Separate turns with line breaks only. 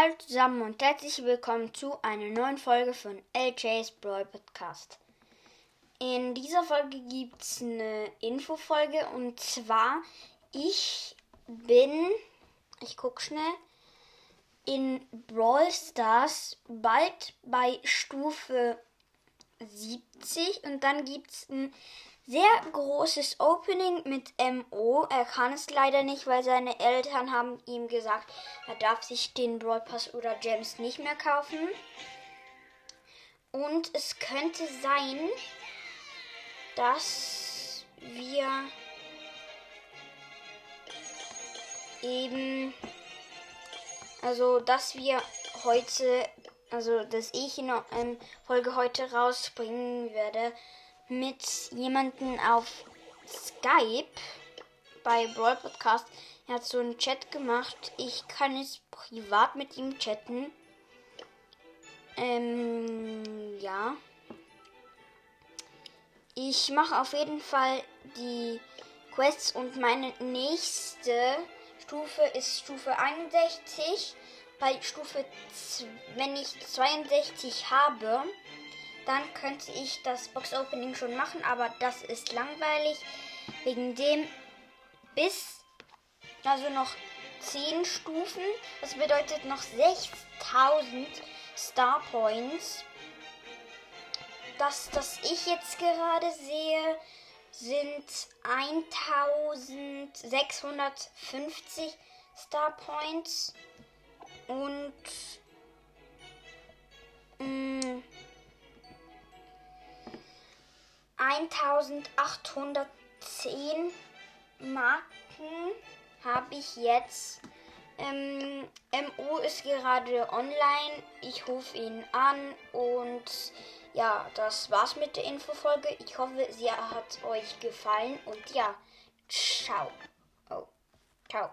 Hallo zusammen und herzlich willkommen zu einer neuen Folge von LJ's Brawl Podcast. In dieser Folge gibt es eine Infofolge und zwar ich bin, ich gucke schnell, in Brawl Stars bald bei Stufe 70 und dann gibt es ein sehr großes Opening mit MO. Er kann es leider nicht, weil seine Eltern haben ihm gesagt, er darf sich den Brawl Pass oder Gems nicht mehr kaufen. Und es könnte sein, dass wir eben, also dass wir heute, also dass ich in ähm, Folge heute rausbringen werde, mit jemandem auf Skype bei Brawl Podcast. Er hat so einen Chat gemacht. Ich kann jetzt privat mit ihm chatten. Ähm, ja. Ich mache auf jeden Fall die Quests und meine nächste Stufe ist Stufe 61. Bei Stufe, wenn ich 62 habe, dann könnte ich das Box-Opening schon machen, aber das ist langweilig. Wegen dem bis, also noch 10 Stufen. Das bedeutet noch 6000 Star Points. Das, das ich jetzt gerade sehe, sind 1650 Star Points. Und 1810 Marken habe ich jetzt. Ähm, MO ist gerade online. Ich rufe ihn an und ja, das war's mit der Infofolge. Ich hoffe, sie hat euch gefallen und ja, ciao. Oh, ciao.